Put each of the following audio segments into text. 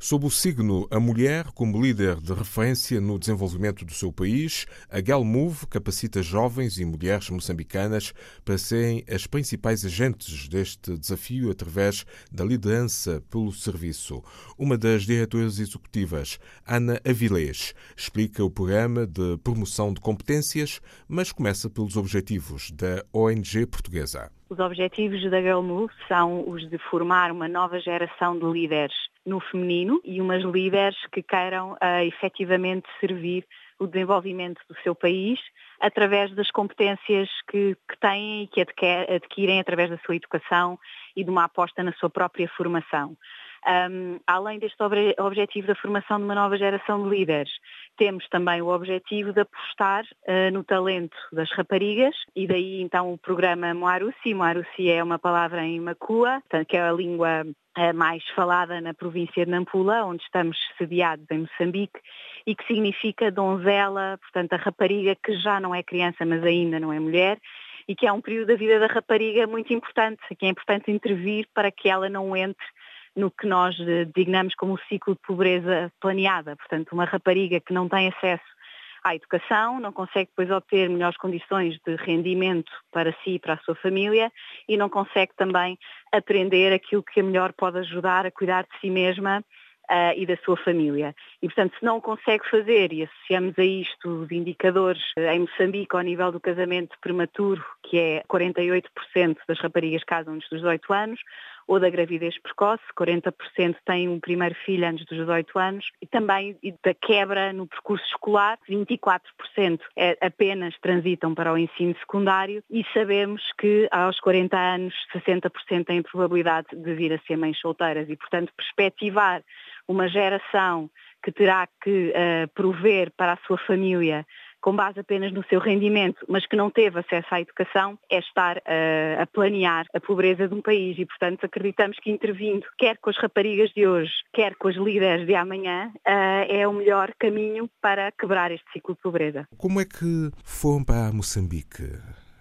Sob o signo A Mulher como líder de referência no desenvolvimento do seu país, a GalMove capacita jovens e mulheres moçambicanas para serem as principais agentes deste desafio através da liderança pelo serviço. Uma das diretoras executivas, Ana Avilés, explica o programa de promoção de competências, mas começa pelos objetivos da ONG portuguesa. Os objetivos da Girl Move são os de formar uma nova geração de líderes no feminino e umas líderes que queiram uh, efetivamente servir o desenvolvimento do seu país através das competências que, que têm e que adquirem através da sua educação e de uma aposta na sua própria formação. Um, além deste ob objetivo da formação de uma nova geração de líderes, temos também o objetivo de apostar uh, no talento das raparigas e daí então o programa Moarusi. Moarusi é uma palavra em Macua, que é a língua uh, mais falada na província de Nampula, onde estamos sediados em Moçambique, e que significa donzela, portanto a rapariga que já não é criança, mas ainda não é mulher, e que é um período da vida da rapariga muito importante, que é importante intervir para que ela não entre no que nós eh, designamos como o ciclo de pobreza planeada. Portanto, uma rapariga que não tem acesso à educação, não consegue depois obter melhores condições de rendimento para si e para a sua família e não consegue também aprender aquilo que melhor pode ajudar a cuidar de si mesma uh, e da sua família. E, portanto, se não consegue fazer, e associamos a isto os indicadores uh, em Moçambique ao nível do casamento prematuro, que é 48% das raparigas casam antes dos 18 anos, ou da gravidez precoce, 40% têm um primeiro filho antes dos 18 anos, e também da quebra no percurso escolar, 24% é, apenas transitam para o ensino secundário e sabemos que aos 40 anos 60% têm probabilidade de vir a ser mães solteiras e, portanto, perspectivar uma geração que terá que uh, prover para a sua família com base apenas no seu rendimento, mas que não teve acesso à educação, é estar uh, a planear a pobreza de um país e, portanto, acreditamos que intervindo, quer com as raparigas de hoje, quer com as líderes de amanhã, uh, é o melhor caminho para quebrar este ciclo de pobreza. Como é que foram para Moçambique?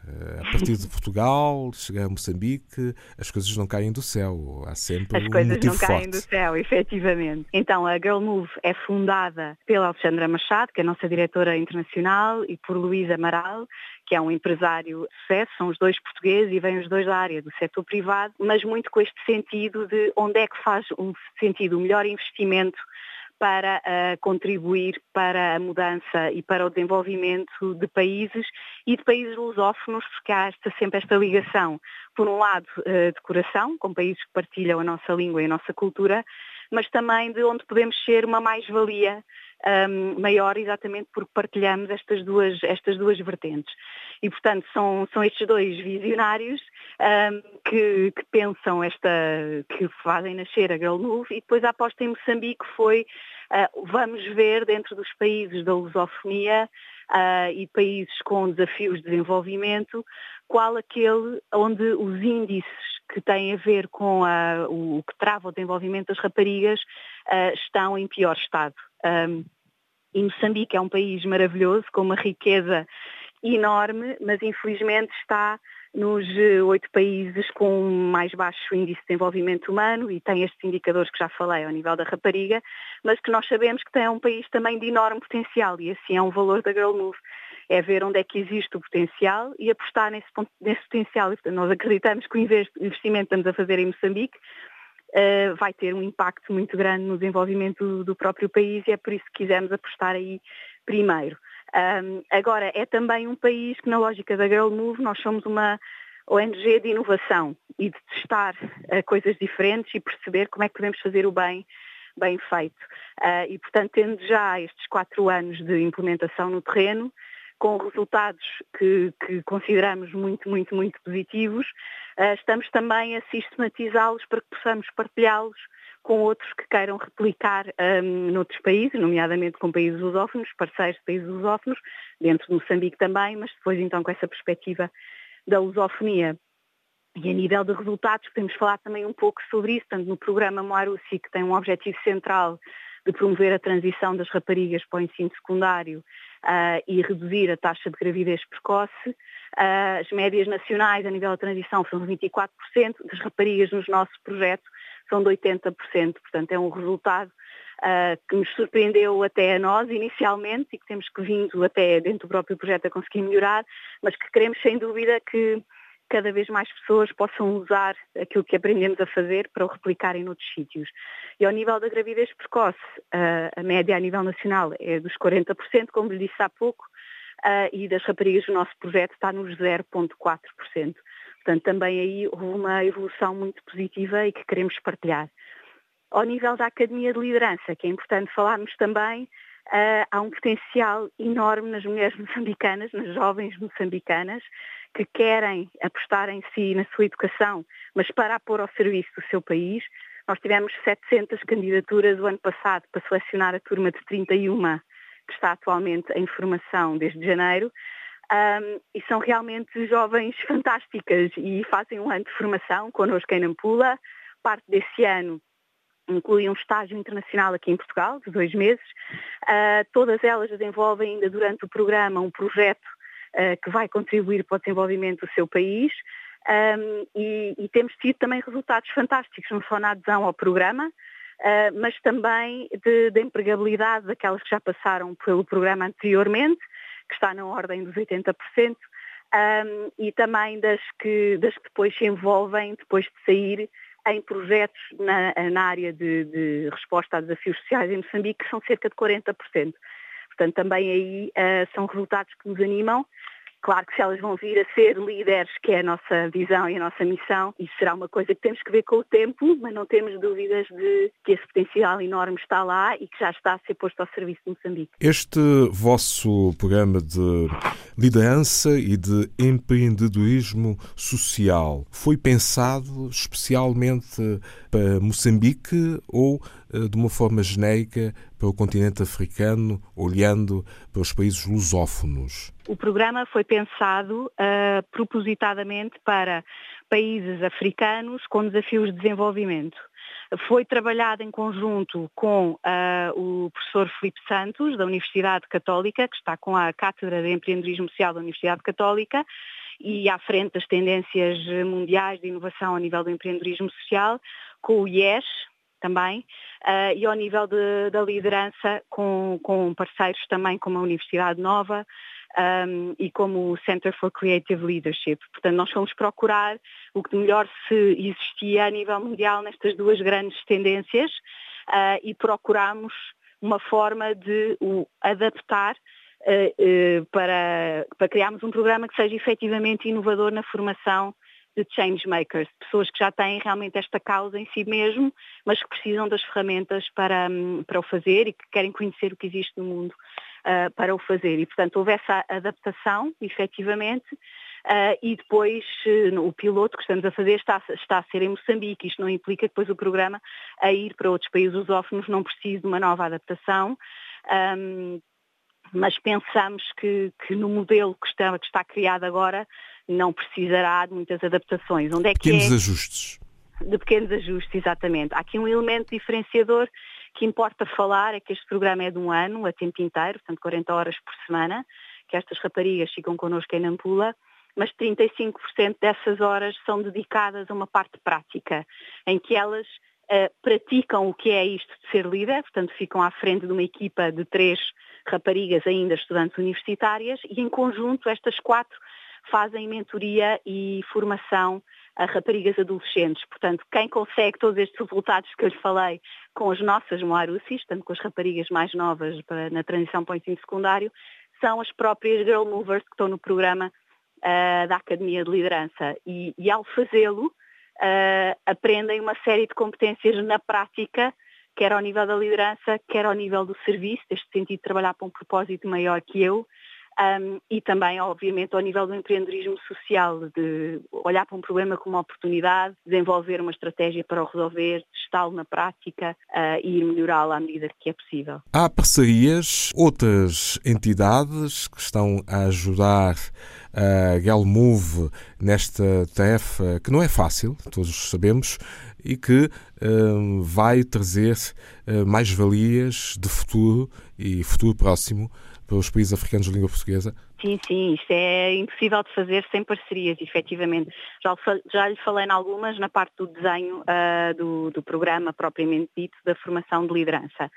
Eh, a partir de Portugal, chegar a Moçambique, as coisas não caem do céu. Há sempre as um coisas não caem forte. do céu, efetivamente. Então, a Girl Move é fundada pela Alexandra Machado, que é a nossa diretora internacional, e por Luís Amaral, que é um empresário de sucesso, são os dois portugueses e vêm os dois da área do setor privado, mas muito com este sentido de onde é que faz um sentido o melhor investimento para uh, contribuir para a mudança e para o desenvolvimento de países e de países lusófonos, porque há esta, sempre esta ligação, por um lado, uh, de coração, com países que partilham a nossa língua e a nossa cultura, mas também de onde podemos ser uma mais-valia um, maior exatamente porque partilhamos estas duas, estas duas vertentes. E, portanto, são, são estes dois visionários um, que, que, pensam esta, que fazem nascer a Girl Move e depois a aposta em Moçambique foi uh, vamos ver dentro dos países da lusofonia uh, e países com desafios de desenvolvimento qual aquele onde os índices que têm a ver com a, o, que trava o desenvolvimento das raparigas uh, estão em pior estado. Um, e Moçambique é um país maravilhoso, com uma riqueza enorme, mas infelizmente está nos eh, oito países com mais baixo índice de desenvolvimento humano e tem estes indicadores que já falei ao nível da rapariga, mas que nós sabemos que tem um país também de enorme potencial e assim é um valor da Girl Move. É ver onde é que existe o potencial e apostar nesse, nesse potencial. E, portanto, nós acreditamos que o investimento que estamos a fazer em Moçambique uh, vai ter um impacto muito grande no desenvolvimento do, do próprio país e é por isso que quisemos apostar aí primeiro. Um, agora, é também um país que, na lógica da Girl Move, nós somos uma ONG de inovação e de testar uh, coisas diferentes e perceber como é que podemos fazer o bem bem feito. Uh, e, portanto, tendo já estes quatro anos de implementação no terreno, com resultados que, que consideramos muito, muito, muito positivos, uh, estamos também a sistematizá-los para que possamos partilhá-los com outros que queiram replicar um, noutros países, nomeadamente com países lusófonos, parceiros de países lusófonos, dentro de Moçambique também, mas depois então com essa perspectiva da lusofonia. E a nível de resultados, podemos falar também um pouco sobre isso, tanto no programa Moarusi, que tem um objetivo central de promover a transição das raparigas para o ensino secundário uh, e reduzir a taxa de gravidez precoce. Uh, as médias nacionais a nível da transição são de 24%, das raparigas nos nossos projetos são de 80%, portanto é um resultado uh, que nos surpreendeu até a nós inicialmente e que temos que vindo até dentro do próprio projeto a conseguir melhorar, mas que queremos sem dúvida que cada vez mais pessoas possam usar aquilo que aprendemos a fazer para o replicarem noutros sítios. E ao nível da gravidez precoce, a média a nível nacional é dos 40%, como lhe disse há pouco, e das raparigas do nosso projeto está nos 0,4%. Portanto, também aí houve uma evolução muito positiva e que queremos partilhar. Ao nível da Academia de Liderança, que é importante falarmos também, há um potencial enorme nas mulheres moçambicanas, nas jovens moçambicanas, que querem apostar em si, na sua educação, mas para a pôr ao serviço do seu país. Nós tivemos 700 candidaturas o ano passado para selecionar a turma de 31 que está atualmente em formação desde janeiro. Um, e são realmente jovens fantásticas e fazem um ano de formação connosco em Nampula. Parte desse ano inclui um estágio internacional aqui em Portugal, de dois meses. Uh, todas elas desenvolvem ainda durante o programa um projeto uh, que vai contribuir para o desenvolvimento do seu país. Um, e, e, temos tido também resultados fantásticos, não só na adesão ao programa, uh, mas também de, empregabilidade daquelas que já passaram pelo programa anteriormente, que está na ordem dos 80%, um, e também das que, das que depois se envolvem, depois de sair, em projetos na, na área de, de, resposta a desafios sociais em Moçambique, que são cerca de 40%. Portanto, também aí uh, são resultados que nos animam Claro que se elas vão vir a ser líderes, que é a nossa visão e a nossa missão, isso será uma coisa que temos que ver com o tempo, mas não temos dúvidas de que esse potencial enorme está lá e que já está a ser posto ao serviço de Moçambique. Este vosso programa de liderança e de empreendedorismo social foi pensado especialmente para Moçambique ou de uma forma genérica para o continente africano, olhando para os países lusófonos? O programa foi pensado uh, propositadamente para países africanos com desafios de desenvolvimento. Foi trabalhado em conjunto com uh, o professor Felipe Santos, da Universidade Católica, que está com a Cátedra de Empreendedorismo Social da Universidade Católica, e à frente das tendências mundiais de inovação a nível do empreendedorismo social, com o IES, também, uh, e ao nível de, da liderança com, com, parceiros também como a Universidade Nova um, e como o Center for Creative Leadership. Portanto, nós fomos procurar o que melhor se existia a nível mundial nestas duas grandes tendências uh, e procuramos uma forma de o adaptar uh, para, para criarmos um programa que seja efetivamente inovador na formação de change makers, pessoas que já têm realmente esta causa em si mesmo, mas que precisam das ferramentas para, hum, para o fazer e que querem conhecer o que existe no mundo uh, para o fazer. E, portanto, houve essa adaptação, efetivamente, uh, e depois uh, o piloto que estamos a fazer está, está a ser em Moçambique. Isto não implica depois o programa a ir para outros países lusófonos não precise de uma nova adaptação. Um, mas pensamos que, que, no modelo que está, que está criado agora não precisará de muitas adaptações. Onde é que pequenos é? ajustes. De pequenos ajustes, exatamente. Há aqui um elemento diferenciador que importa falar, é que este programa é de um ano, a tempo inteiro, portanto 40 horas por semana, que estas raparigas ficam connosco em Nampula, mas 35% dessas horas são dedicadas a uma parte prática, em que elas uh, praticam o que é isto de ser líder, portanto ficam à frente de uma equipa de três raparigas ainda estudantes universitárias e em conjunto estas quatro fazem mentoria e formação a raparigas adolescentes. Portanto, quem consegue todos estes resultados que eu lhe falei com as nossas Moarussis, tanto com as raparigas mais novas para, na transição para o ensino secundário, são as próprias Girl Movers que estão no programa uh, da Academia de Liderança. E, e ao fazê-lo, uh, aprendem uma série de competências na prática, quer ao nível da liderança, quer ao nível do serviço, neste sentido de trabalhar para um propósito maior que eu, um, e também, obviamente, ao nível do empreendedorismo social, de olhar para um problema como uma oportunidade, desenvolver uma estratégia para o resolver, testá-lo na prática uh, e ir melhorá-lo à medida que é possível. Há parcerias, outras entidades que estão a ajudar a Galmove nesta tarefa que não é fácil, todos sabemos, e que uh, vai trazer uh, mais valias de futuro e futuro próximo pelos países africanos de língua portuguesa? Sim, sim, isto é impossível de fazer sem parcerias, efetivamente. Já, já lhe falei em algumas na parte do desenho uh, do, do programa propriamente dito da formação de liderança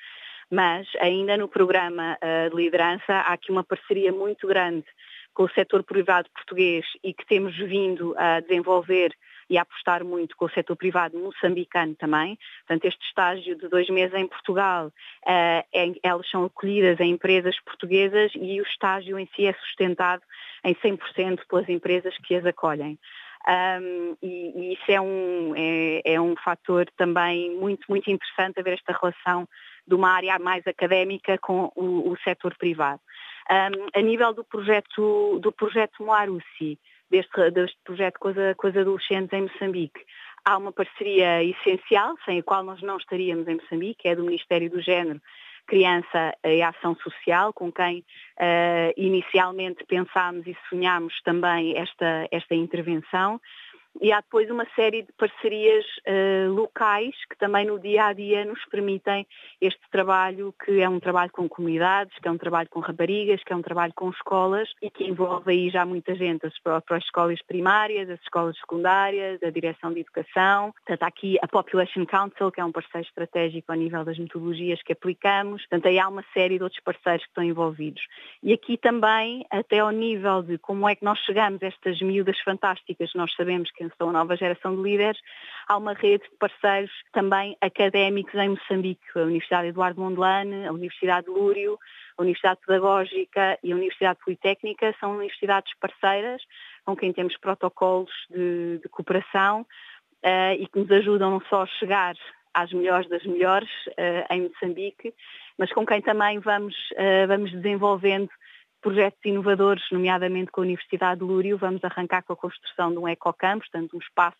mas ainda no programa uh, de liderança há aqui uma parceria muito grande com o setor privado português e que temos vindo a desenvolver e a apostar muito com o setor privado moçambicano também. Portanto, este estágio de dois meses em Portugal, uh, elas são acolhidas em empresas portuguesas e o estágio em si é sustentado em 100% pelas empresas que as acolhem. Um, e, e, isso é um, é, é um fator também muito, muito interessante a ver esta relação de uma área mais académica com o, o setor privado. Um, a nível do projeto, do projeto Moarusi, deste, deste projeto com as, com as adolescentes em Moçambique, há uma parceria essencial, sem a qual nós não estaríamos em Moçambique, é do Ministério do Género, Criança e Ação Social, com quem uh, inicialmente pensámos e sonhámos também esta, esta intervenção. E há depois uma série de parcerias uh, locais que também no dia a dia nos permitem este trabalho, que é um trabalho com comunidades, que é um trabalho com raparigas, que é um trabalho com escolas e que envolve aí já muita gente, as próprias escolas primárias, as escolas secundárias, a direção de educação. Portanto, há aqui a Population Council, que é um parceiro estratégico ao nível das metodologias que aplicamos. Portanto, aí há uma série de outros parceiros que estão envolvidos. E aqui também, até ao nível de como é que nós chegamos a estas miúdas fantásticas, nós sabemos que são a nova geração de líderes, há uma rede de parceiros também académicos em Moçambique, a Universidade Eduardo Mondlane, a Universidade de Lúrio, a Universidade Pedagógica e a Universidade Politécnica, são universidades parceiras com quem temos protocolos de, de cooperação uh, e que nos ajudam não só a chegar às melhores das melhores uh, em Moçambique, mas com quem também vamos, uh, vamos desenvolvendo projetos inovadores, nomeadamente com a Universidade de Lúrio. Vamos arrancar com a construção de um ecocampus, portanto um espaço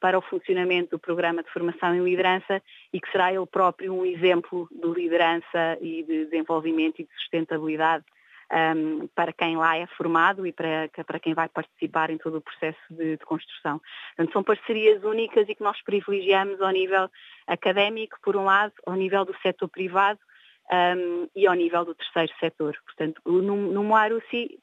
para o funcionamento do programa de formação em liderança e que será ele próprio um exemplo de liderança e de desenvolvimento e de sustentabilidade um, para quem lá é formado e para, para quem vai participar em todo o processo de, de, construção. Portanto, são parcerias únicas e que nós privilegiamos ao nível académico, por um lado, ao nível do setor privado um, e ao nível do terceiro setor. Portanto, no, no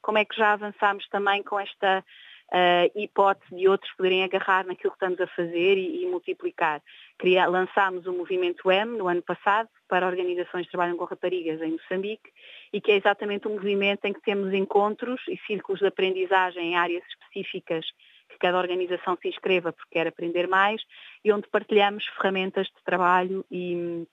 como é que já avançámos também com esta uh, hipótese de outros poderem agarrar naquilo que estamos a fazer e, e multiplicar. Queria, lançámos o Movimento M no ano passado para organizações que trabalham com raparigas em Moçambique e que é exatamente um movimento em que temos encontros e círculos de aprendizagem em áreas específicas que cada organização se inscreva porque quer aprender mais e onde partilhamos ferramentas de trabalho e,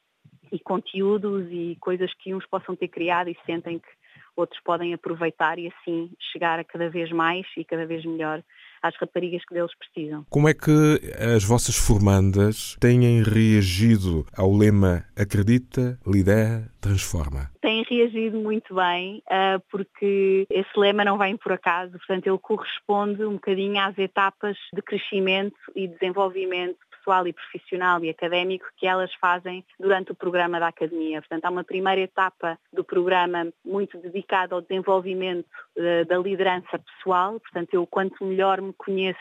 e conteúdos e coisas que uns possam ter criado e sentem que outros podem aproveitar e assim chegar a cada vez mais e cada vez melhor às raparigas que deles precisam. Como é que as vossas formandas têm reagido ao lema Acredita, Lidera, Transforma? Têm reagido muito bem, ah, porque esse lema não vem por acaso, portanto ele corresponde um bocadinho às etapas de crescimento e desenvolvimento pessoal e profissional e académico que elas fazem durante o programa da Academia. Portanto, há uma primeira etapa do programa muito dedicada ao desenvolvimento uh, da liderança pessoal. Portanto, eu quanto melhor me conheço,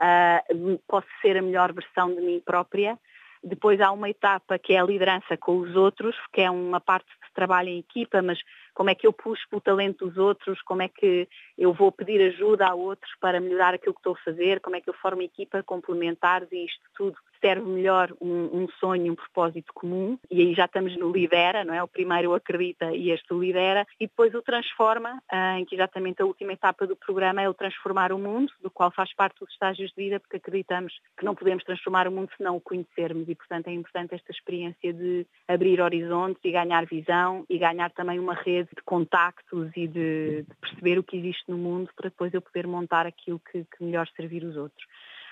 uh, posso ser a melhor versão de mim própria. Depois há uma etapa que é a liderança com os outros, que é uma parte de trabalho em equipa, mas como é que eu puxo o talento dos outros, como é que eu vou pedir ajuda a outros para melhorar aquilo que estou a fazer, como é que eu formo equipa complementares e isto tudo serve melhor um, um, sonho, um propósito comum, e aí já estamos no lidera, não é? O primeiro acredita e este lidera, e depois o transforma, em que exatamente a última etapa do programa é o transformar o mundo, do qual faz parte dos estágios de vida, porque acreditamos que não podemos transformar o mundo se não o conhecermos, e portanto é importante esta experiência de abrir horizontes e ganhar visão, e ganhar também uma rede de contactos e de, de perceber o que existe no mundo, para depois eu poder montar aquilo que, que melhor servir os outros.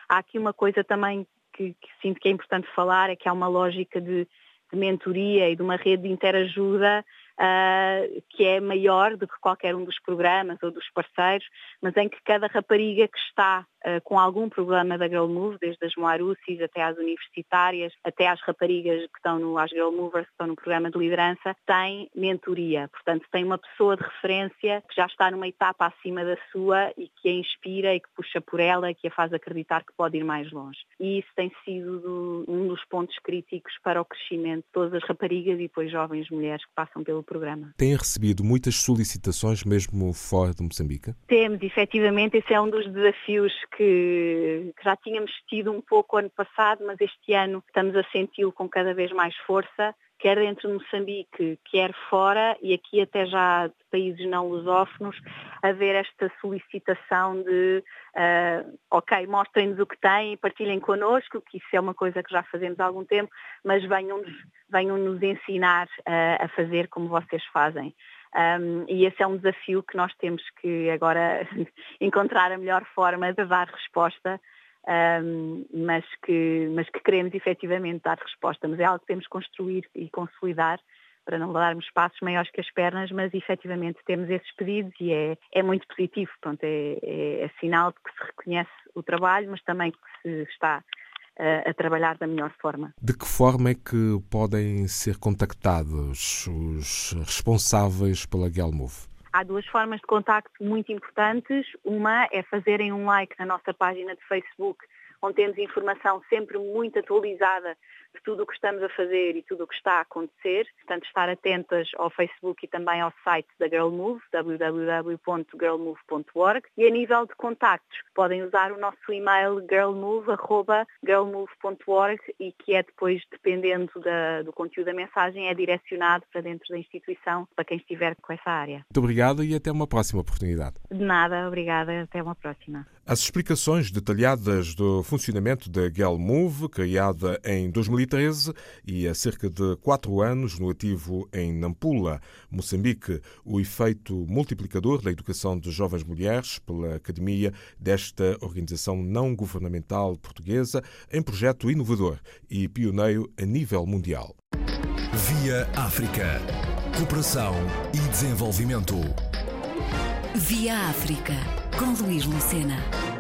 Há aqui uma coisa também que, que, sinto que é importante falar é que há uma lógica de, de mentoria e de uma rede de interajuda uh, que é maior do que qualquer um dos programas ou dos parceiros, mas em que cada rapariga que está com algum programa da Girl Move, desde as Moarussis até às universitárias, até às raparigas que estão no, às Girl Movers, que estão no programa de liderança, tem mentoria. Portanto, tem uma pessoa de referência que já está numa etapa acima da sua e que a inspira e que puxa por ela, que a faz acreditar que pode ir mais longe. E isso tem sido do, um dos pontos críticos para o crescimento de todas as raparigas e depois jovens mulheres que passam pelo programa. Tem recebido muitas solicitações mesmo fora de Moçambique? Temos, efetivamente, esse é um dos desafios que, que já tínhamos tido um pouco ano passado, mas este ano estamos a senti-lo com cada vez mais força quer dentro de Moçambique, quer fora, e aqui até já de países não lusófonos, haver esta solicitação de, uh, ok, mostrem-nos o que têm, partilhem connosco, que isso é uma coisa que já fazemos há algum tempo, mas venham-nos venham -nos ensinar uh, a fazer como vocês fazem. Um, e esse é um desafio que nós temos que agora encontrar a melhor forma de dar resposta um, mas, que, mas que queremos efetivamente dar resposta. Mas é algo que temos que construir e consolidar para não darmos passos maiores que as pernas, mas efetivamente temos esses pedidos e é, é muito positivo. Pronto, é, é, é sinal de que se reconhece o trabalho, mas também que se está a, a trabalhar da melhor forma. De que forma é que podem ser contactados os responsáveis pela Gelmove? Há duas formas de contacto muito importantes. Uma é fazerem um like na nossa página de Facebook, onde temos informação sempre muito atualizada tudo o que estamos a fazer e tudo o que está a acontecer. Portanto, estar atentas ao Facebook e também ao site da Girl Move, www.girlmove.org. E a nível de contactos, podem usar o nosso e-mail girlmove.girlmove.org e que é depois, dependendo da, do conteúdo da mensagem, é direcionado para dentro da instituição para quem estiver com essa área. Muito obrigado e até uma próxima oportunidade. De nada, obrigada. Até uma próxima. As explicações detalhadas do funcionamento da Girl Move, criada em 2000 2013 e há cerca de quatro anos no ativo em Nampula, Moçambique, o efeito multiplicador da educação de jovens mulheres pela Academia desta organização não governamental portuguesa em projeto inovador e pioneiro a nível mundial. Via África. Cooperação e desenvolvimento. Via África, com Luís Lucena.